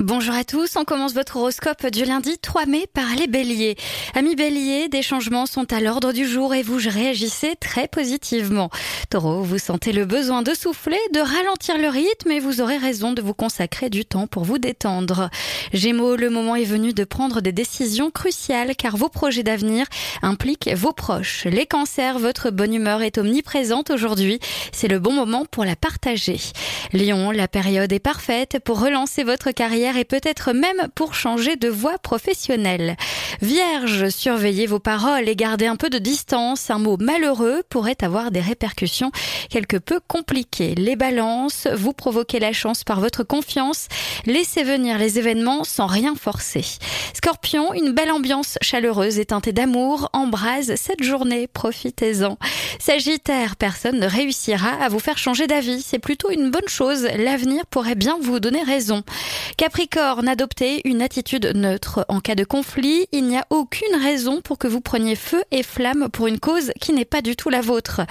Bonjour à tous, on commence votre horoscope du lundi 3 mai par les béliers. Amis béliers, des changements sont à l'ordre du jour et vous réagissez très positivement. Taureau, vous sentez le besoin de souffler, de ralentir le rythme et vous aurez raison de vous consacrer du temps pour vous détendre. Gémeaux, le moment est venu de prendre des décisions cruciales car vos projets d'avenir impliquent vos proches. Les cancers, votre bonne humeur est omniprésente aujourd'hui, c'est le bon moment pour la partager. Lion, la période est parfaite pour relancer votre carrière et peut-être même pour changer de voie professionnelle. Vierge, surveillez vos paroles et gardez un peu de distance. Un mot malheureux pourrait avoir des répercussions quelque peu compliquées. Les balances, vous provoquez la chance par votre confiance. Laissez venir les événements sans rien forcer. Scorpion, une belle ambiance chaleureuse et teintée d'amour embrase cette journée. Profitez-en. Sagittaire, personne ne réussira à vous faire changer d'avis. C'est plutôt une bonne chose. L'avenir pourrait bien vous donner raison. Capricorne, adoptez une attitude neutre. En cas de conflit, il n'y a aucune raison pour que vous preniez feu et flamme pour une cause qui n'est pas du tout la vôtre.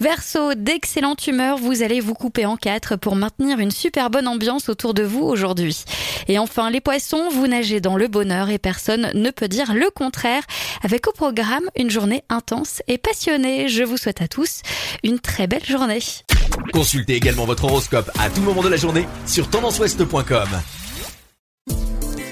Verseau, d'excellente humeur, vous allez vous couper en quatre pour maintenir une super bonne ambiance autour de vous aujourd'hui. Et enfin, les poissons, vous nagez dans le bonheur et personne ne peut dire le contraire. Avec au programme une journée intense et passionnée. Je vous souhaite à tous une très belle journée. Consultez également votre horoscope à tout moment de la journée sur tendanceouest.com.